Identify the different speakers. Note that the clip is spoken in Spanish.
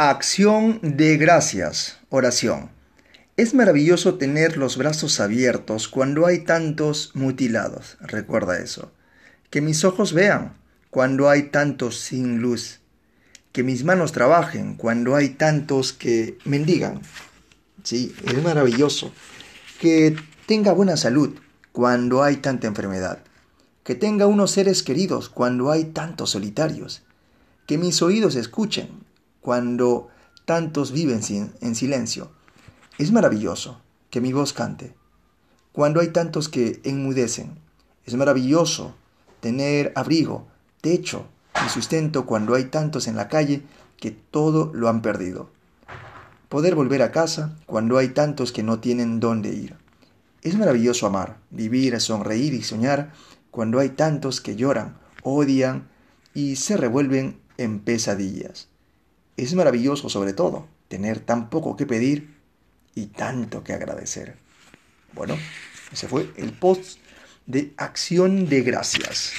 Speaker 1: Acción de gracias, oración. Es maravilloso tener los brazos abiertos cuando hay tantos mutilados, recuerda eso. Que mis ojos vean cuando hay tantos sin luz. Que mis manos trabajen cuando hay tantos que mendigan. Sí, es maravilloso. Que tenga buena salud cuando hay tanta enfermedad. Que tenga unos seres queridos cuando hay tantos solitarios. Que mis oídos escuchen cuando tantos viven en silencio. Es maravilloso que mi voz cante cuando hay tantos que enmudecen. Es maravilloso tener abrigo, techo y sustento cuando hay tantos en la calle que todo lo han perdido. Poder volver a casa cuando hay tantos que no tienen dónde ir. Es maravilloso amar, vivir, sonreír y soñar cuando hay tantos que lloran, odian y se revuelven en pesadillas. Es maravilloso sobre todo tener tan poco que pedir y tanto que agradecer. Bueno, ese fue el post de acción de gracias.